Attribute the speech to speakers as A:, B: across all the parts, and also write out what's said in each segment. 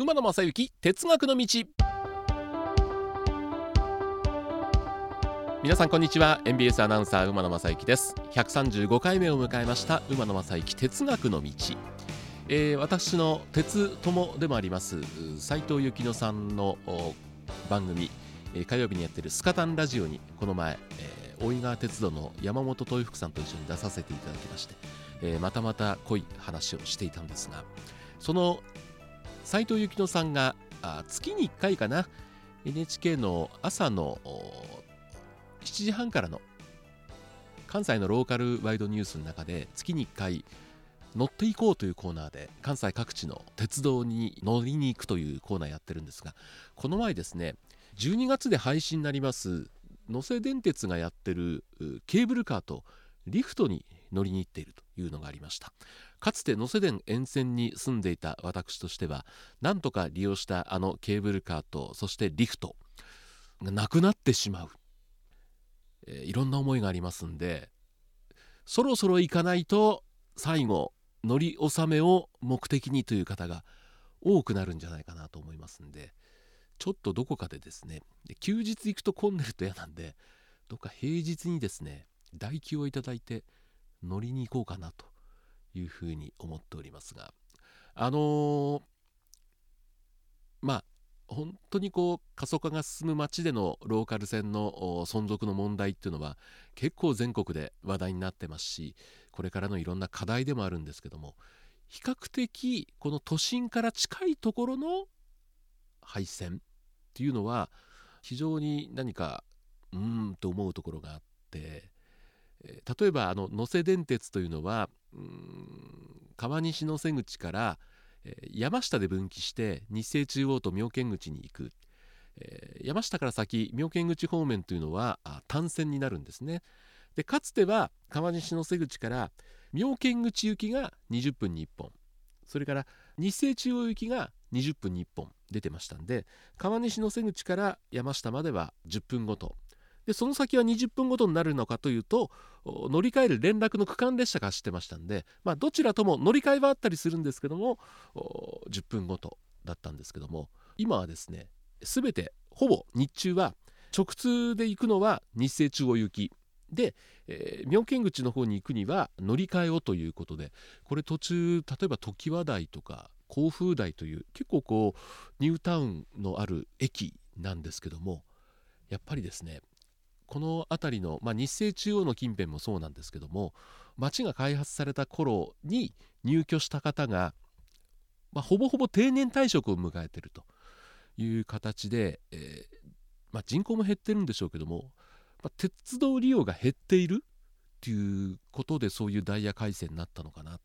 A: 馬野正幸哲学の道。皆さんこんにちは。NBS アナウンサー馬野正幸です。135回目を迎えました馬野正幸哲学の道、えー、私の鉄友でもあります斉藤幸乃さんの番組。火曜日にやってるスカタンラジオにこの前、えー、大井川鉄道の山本豊福さんと一緒に出させていただきまして、えー、またまた濃い話をしていたんですがその斉藤幸乃さんがあ月に1回かな NHK の朝の7時半からの関西のローカルワイドニュースの中で月に1回乗っていこうというコーナーで関西各地の鉄道に乗りに行くというコーナーやってるんですがこの前ですね12月で廃止になります能勢電鉄がやってるケーブルカーとリフトに乗りに行っているというのがありました。かつて能勢電沿線に住んでいた私としてはなんとか利用したあのケーブルカーとそしてリフトがなくなってしまう、えー、いろんな思いがありますんでそろそろ行かないと最後乗り納めを目的にという方が多くなるんじゃないかなと思いますんでちょっとどこかでですね休日行くと混んでると嫌なんでどっか平日にですね代休をいただいて乗りに行こうかなというふうに思っておりますがあのー、まあ本当にこう過疎化が進む街でのローカル線の存続の問題っていうのは結構全国で話題になってますしこれからのいろんな課題でもあるんですけども比較的この都心から近いところの廃線っていうのは非常に何かうーんと思うところがあって例えばあの能勢電鉄というのは川西の瀬口から山下で分岐して日清中央と妙見口に行く、山下から先妙見口方面というのは単線になるんですね。でかつては川西の瀬口から妙見口行きが20分に1本。それから日清中央行きが20分に1本出てましたんで川西の瀬口から山下までは10分ごと。でその先は20分ごとになるのかというと乗り換える連絡の区間列車が走ってましたんで、まあ、どちらとも乗り換えはあったりするんですけども10分ごとだったんですけども今はですね全てほぼ日中は直通で行くのは日清中央行きで、えー、妙見口の方に行くには乗り換えをということでこれ途中例えば常盤台とか甲府台という結構こうニュータウンのある駅なんですけどもやっぱりですねこの辺りの、まあ、日清中央の近辺もそうなんですけども町が開発された頃に入居した方が、まあ、ほぼほぼ定年退職を迎えてるという形で、えー、まあ、人口も減ってるんでしょうけども、ま鉄道利用が減っているっていうことでそういうダイヤ改正になったのかな。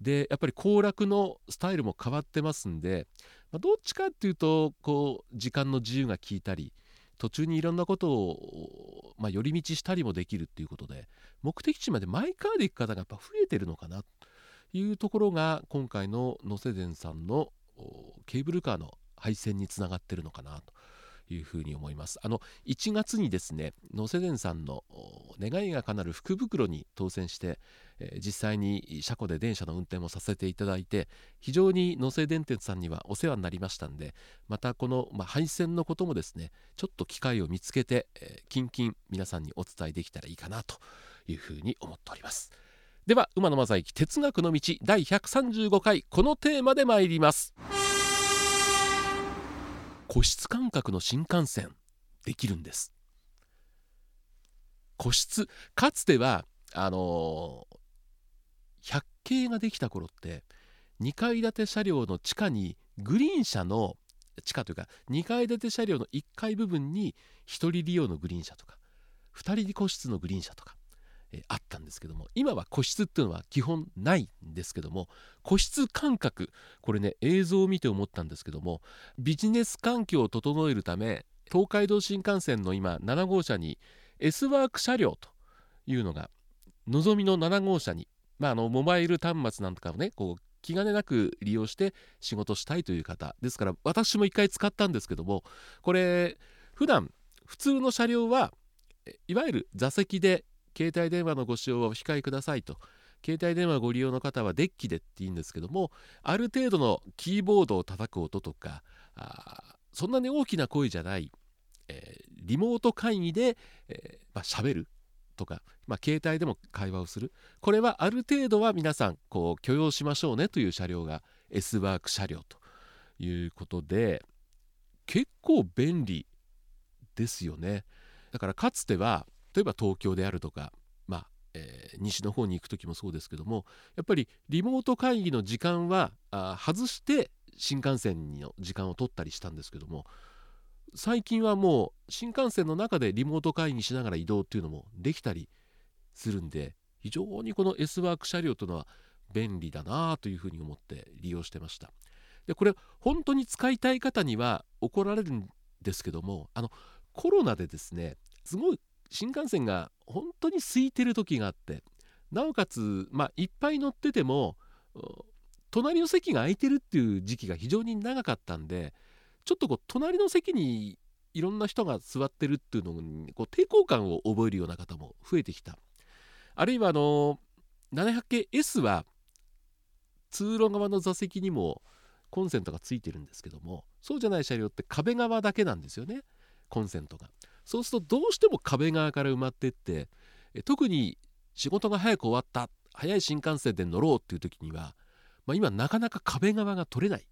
A: でやっぱり行楽のスタイルも変わってますんで、まどっちかっていうとこう時間の自由が効いたり途中にいろんなことを、まあ、寄り道したりもできるっていうことで目的地までマイカーで行く方がやっぱ増えてるのかなというところが今回の野瀬伝さんのケーブルカーの配線につながってるのかなと。いうふうに思います。あの1月にですね能勢電さんの願いが叶る福袋に当選して、えー、実際に車庫で電車の運転もさせていただいて非常に能勢電鉄さんにはお世話になりましたんでまたこの、まあ、配線のこともですねちょっと機会を見つけて、えー、キンキン皆さんにお伝えできたらいいかなというふうに思っております。では馬野正幸哲学の道第135回このテーマで参ります。個室感覚の新幹線できるんです。個室かつてはあのー、100系ができた頃って2階建て車両の地下にグリーン車の地下というか2階建て車両の1階部分に1人利用のグリーン車とか2人個室のグリーン車とかえあったんですけども今は個室っていうのは基本ないんですけども個室感覚これね映像を見て思ったんですけどもビジネス環境を整えるため東海道新幹線の今7号車に S ワーク車両というのがのぞみの7号車に、まあ、あのモバイル端末なんとかをねこう気兼ねなく利用して仕事したいという方。ですから私も一回使ったんですけどもこれ普段普通の車両はいわゆる座席で携帯電話のご使用はお控えくださいと。携帯電話ご利用の方はデッキでって言うんですけどもある程度のキーボードを叩く音とかあそんなに大きな声じゃない、えー、リモート会議で、えーまあ、喋るとか、まあ、携帯でも会話をする。これはある程度は皆さんこう許容しましょうねという車両が S ワーク車両ということで結構便利ですよね。だからかつては例えば東京であるとかまあ、えー、西の方に行く時もそうですけどもやっぱりリモート会議の時間はあ外して新幹線の時間を取ったりしたんですけども最近はもう新幹線の中でリモート会議しながら移動っていうのもできたりするんで非常にこの S ワーク車両というのは便利だなというふうに思って利用してました。でこれ本当に使いたい方には怒られるんですけどもあのコロナでですねすごい新幹線が本当に空いてる時があってなおかつまあいっぱい乗ってても隣の席が空いてるっていう時期が非常に長かったんでちょっとこう隣の席にいろんな人が座ってるっていうのにこう抵抗感を覚えるような方も増えてきた。あるいはあの700系 S は通路側の座席にもコンセントがついてるんですけどもそうじゃない車両って壁側だけなんですよねコンセントが。そうするとどうしても壁側から埋まってって特に仕事が早く終わった早い新幹線で乗ろうっていう時には、まあ、今なかなか壁側が取れない。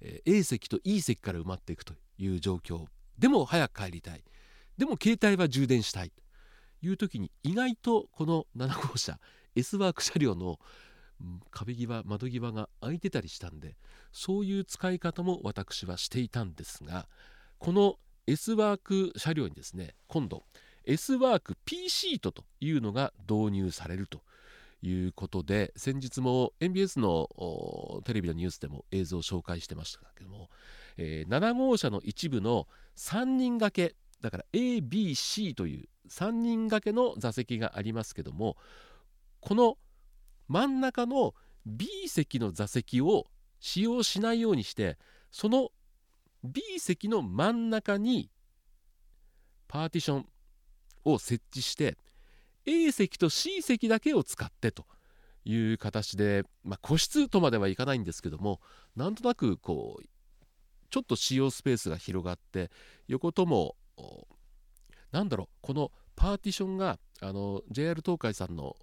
A: え A 席と E 席から埋まっていくという状況。でも早く帰りたい。でも携帯は充電したいという時に意外とこの7号車 S ワーク車両の壁際窓際が開いてたりしたんでそういう使い方も私はしていたんですがこの S ワーク車両にですね今度 S ワーク P シートというのが導入されるということで先日も NBS のテレビのニュースでも映像を紹介してましたけども、えー、7号車の一部の3人掛けだから ABC という3人掛けの座席がありますけどもこの真ん中の B 席の座席を使用しないようにしてその B 席の真ん中にパーティションを設置して A 席と C 席だけを使ってという形で、まあ、個室とまではいかないんですけどもなんとなくこうちょっと使用スペースが広がって横ともなんだろうこのパーティションがあの JR 東海さんの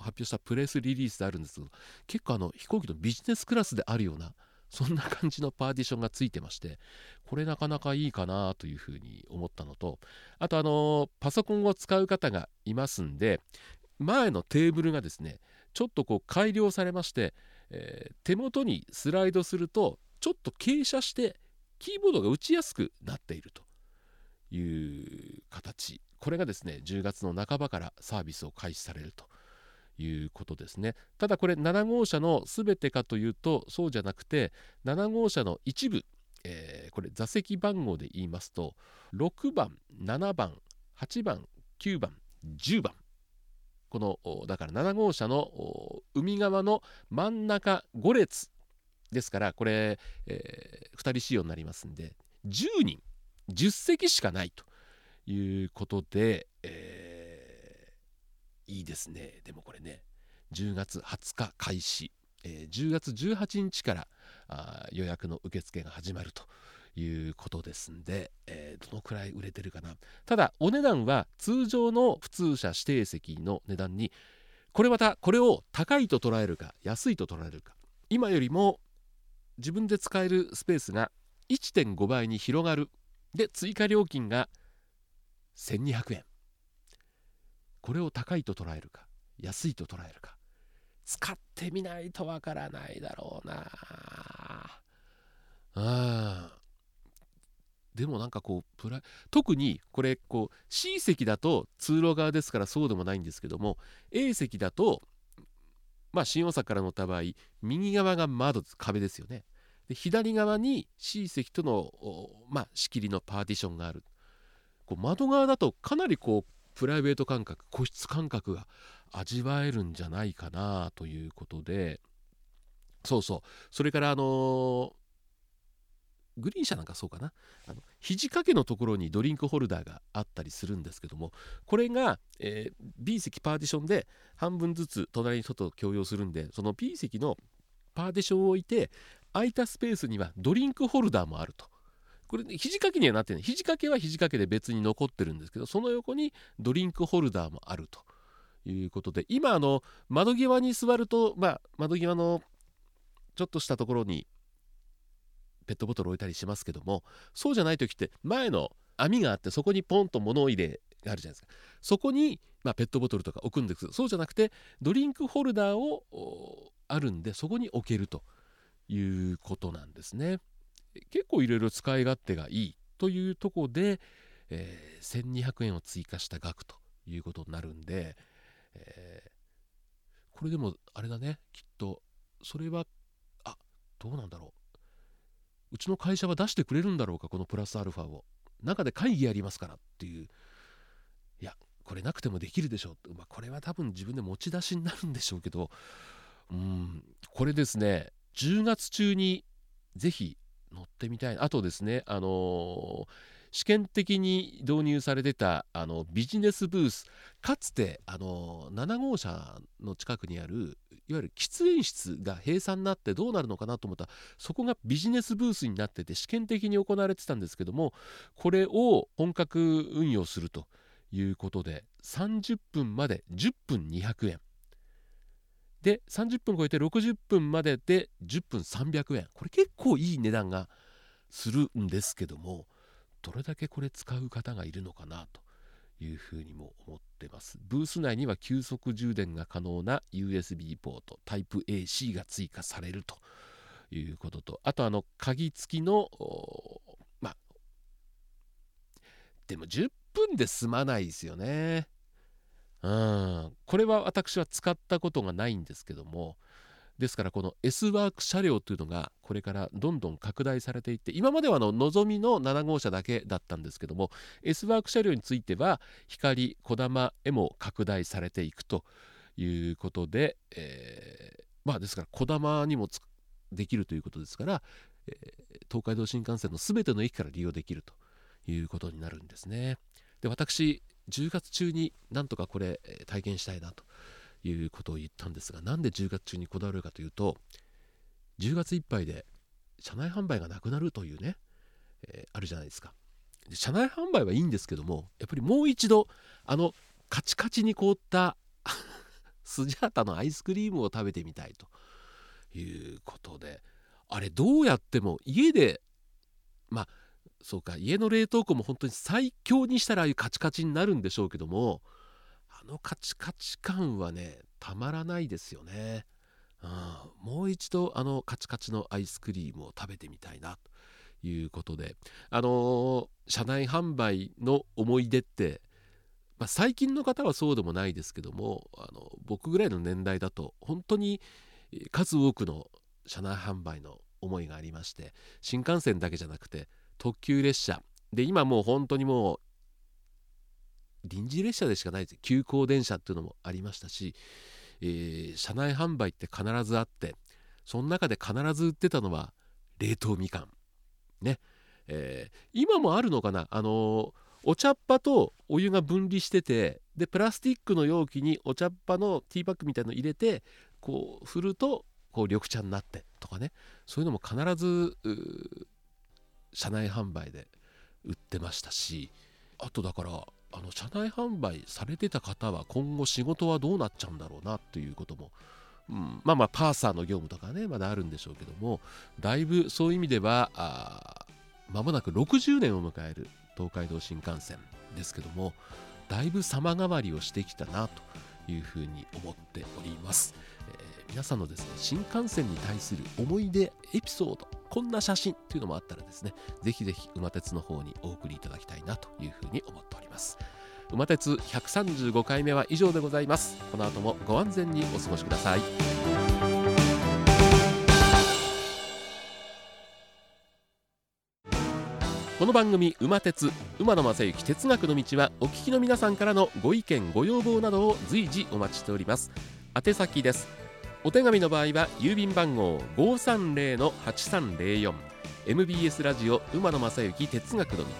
A: 発表したプレスリリースであるんですけど結構あの飛行機のビジネスクラスであるようなそんな感じのパーティションがついてましてこれなかなかいいかなというふうに思ったのとあとあのパソコンを使う方がいますんで前のテーブルがですねちょっとこう改良されまして、えー、手元にスライドするとちょっと傾斜してキーボードが打ちやすくなっていると。いう形。これがですね10月の半ばからサービスを開始されると。いうことですね。ただこれ7号車の全てかというとそうじゃなくて7号車の一部、えー、これ座席番号で言いますと6番7番8番9番10番。このだから7号車の海側の真ん中5列ですからこれ、えー、2人仕様になりますんで10人10席しかないということで、えーいいですね。でもこれね10月20日開始、えー、10月18日からあ予約の受付が始まるということですんで、えー、どのくらい売れてるかな。ただお値段は通常の普通車指定席の値段にこれまたこれを高いと捉えるか安いと捉えるか今よりも自分で使えるスペースが1.5倍に広がる。で追加料金が1200円。これを高いと捉えるか安いと捉えるか。使ってみないとわからないだろうな。あでもなんかこうプラ特にこれこう C 席だと通路側ですからそうでもないんですけども A 席だとまあ新大阪から乗った場合右側が窓壁ですよね。で左側に C 席とのまあ仕切りのパーティションがある。こう窓側だとかなりこうプライベート感覚個室感覚が味わえるんじゃないかなということで。そうそう。それからあのグリーン車なんかそうかな。あの肘掛けのところにドリンクホルダーがあったりするんですけどもこれが、えー、B 席パーティションで半分ずつ隣に人と共用するんでその B 席のパーティションを置いて空いたスペースにはドリンクホルダーもあると。これ、ね、肘掛けにはなってない。肘掛けは肘掛けで別に残ってるんですけどその横にドリンクホルダーもあるということで今あの窓際に座ると、まあ、窓際のちょっとしたところにペットボトル置いたりしますけどもそうじゃない時って前の網があってそこにポンと物を入れがあるじゃないですか。そこに、まあ、ペットボトルとか置くんですそうじゃなくてドリンクホルダーをあるんでそこに置けるということなんですね。結構いろいろ使い勝手がいいというとこで、えー、1200円を追加した額ということになるんで、えー、これでもあれだね。きっとそれはあどうなんだろう。うちの会社は出してくれるんだろうかこのプラスアルファを。中で会議やりますからっていう。いやこれなくてもできるでしょう、まあ、これは多分自分で持ち出しになるんでしょうけど。うんこれですね。10月中にぜひ乗ってみたい。あとですねあのー試験的に導入されてたあのビジネスブースかつてあの7号車の近くにあるいわゆる喫煙室が閉鎖になってどうなるのかなと思ったらそこがビジネスブースになってて試験的に行われてたんですけどもこれを本格運用するということで30分まで10分200円。で30分超えて60分までで10分300円これ結構いい値段がするんですけどもどれだけこれ使う方がいるのかなというふうにも思ってます。ブース内には急速充電が可能な USB ポートタイプ AC が追加されるということとあとあの鍵付きのまあでも10分で済まないですよね。うん、これは私は使ったことがないんですけどもですからこの S ワーク車両というのがこれからどんどん拡大されていって今まではあののぞみの7号車だけだったんですけども S ワーク車両については光こだまへも拡大されていくということで、えー、まあですからこだまにもできるということですから、えー、東海道新幹線の全ての駅から利用できるということになるんですね。で私10月中になんとかこれ体験したいなということを言ったんですがなんで10月中にこだわるかというと10月いっぱいで車内販売がなくなるというね、えー、あるじゃないですか。で車内販売はいいんですけどもやっぱりもう一度あのカチカチに凍った スジャータのアイスクリームを食べてみたいということであれどうやっても家でまあそうか家の冷凍庫も本当に最強にしたらああいうカチカチになるんでしょうけどもあのカチカチ感はねたまらないですよね、うん、もう一度あのカチカチのアイスクリームを食べてみたいなということで。あのー、車内販売の思い出って、まあ、最近の方はそうでもないですけどもあの僕ぐらいの年代だと本当に数多くの車内販売の思いがありまして新幹線だけじゃなくて特急列車。で今もう本当にもう臨時列車でしかないです急行電車っていうのもありましたし、えー、車内販売って必ずあってその中で必ず売ってたのは冷凍みかん。ね、えー、今もあるのかな。あのー、お茶っ葉とお湯が分離しててでプラスチックの容器にお茶っ葉のティーバッグみたいの入れてこう振るとこう緑茶になってとかね。そういうのも必ず車内販売で売ってましたしあとだからあの車内販売されてた方は今後仕事はどうなっちゃうんだろうなということも、うん、まあまあパーサーの業務とかねまだあるんでしょうけどもだいぶそういう意味ではまもなく60年を迎える東海道新幹線ですけどもだいぶ様変わりをしてきたなというふうに思っております、えー、皆さんのですね新幹線に対する思い出エピソードこんな写真っていうのもあったらですねぜひぜひ馬鉄の方にお送りいただきたいなというふうに思っております。馬鉄135回目は以上でございます。この後もご安全にお過ごしください。この番組「馬鉄馬野正幸哲学の道」はお聞きの皆さんからのご意見ご要望などを随時お待ちしております。宛先です。お手紙の場合は郵便番号530-8304 MBS ラジオ馬野正幸哲学の道。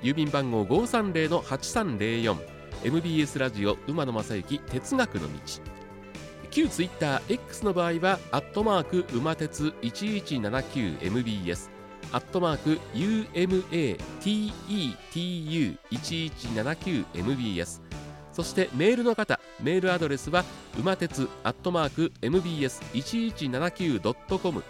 A: 郵便番号530-8304 MBS ラジオ馬野正幸哲学の道。旧ツイッター X の場合はアットマーク馬鉄 1179MBS アットマーク UMATETU1179MBS そしてメールの方メールアドレスは馬鉄アットマーク MBS1179.com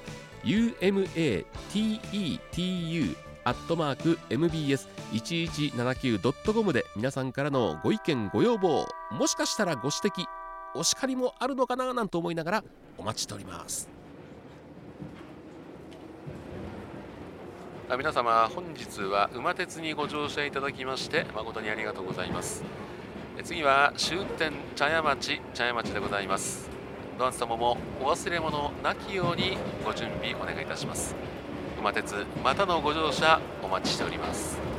A: UMATETU アットマーク MBS1179.com で皆さんからのご意見ご要望もしかしたらご指摘お叱りもあるのかななんて思いながらお待ちしております。皆様本日は馬鉄にご乗車いただきまして誠にありがとうございます。次は終点茶屋町茶屋町でございます。どなた様もお忘れ物なきようにご準備お願いいたします。馬鉄またのご乗車お待ちしております。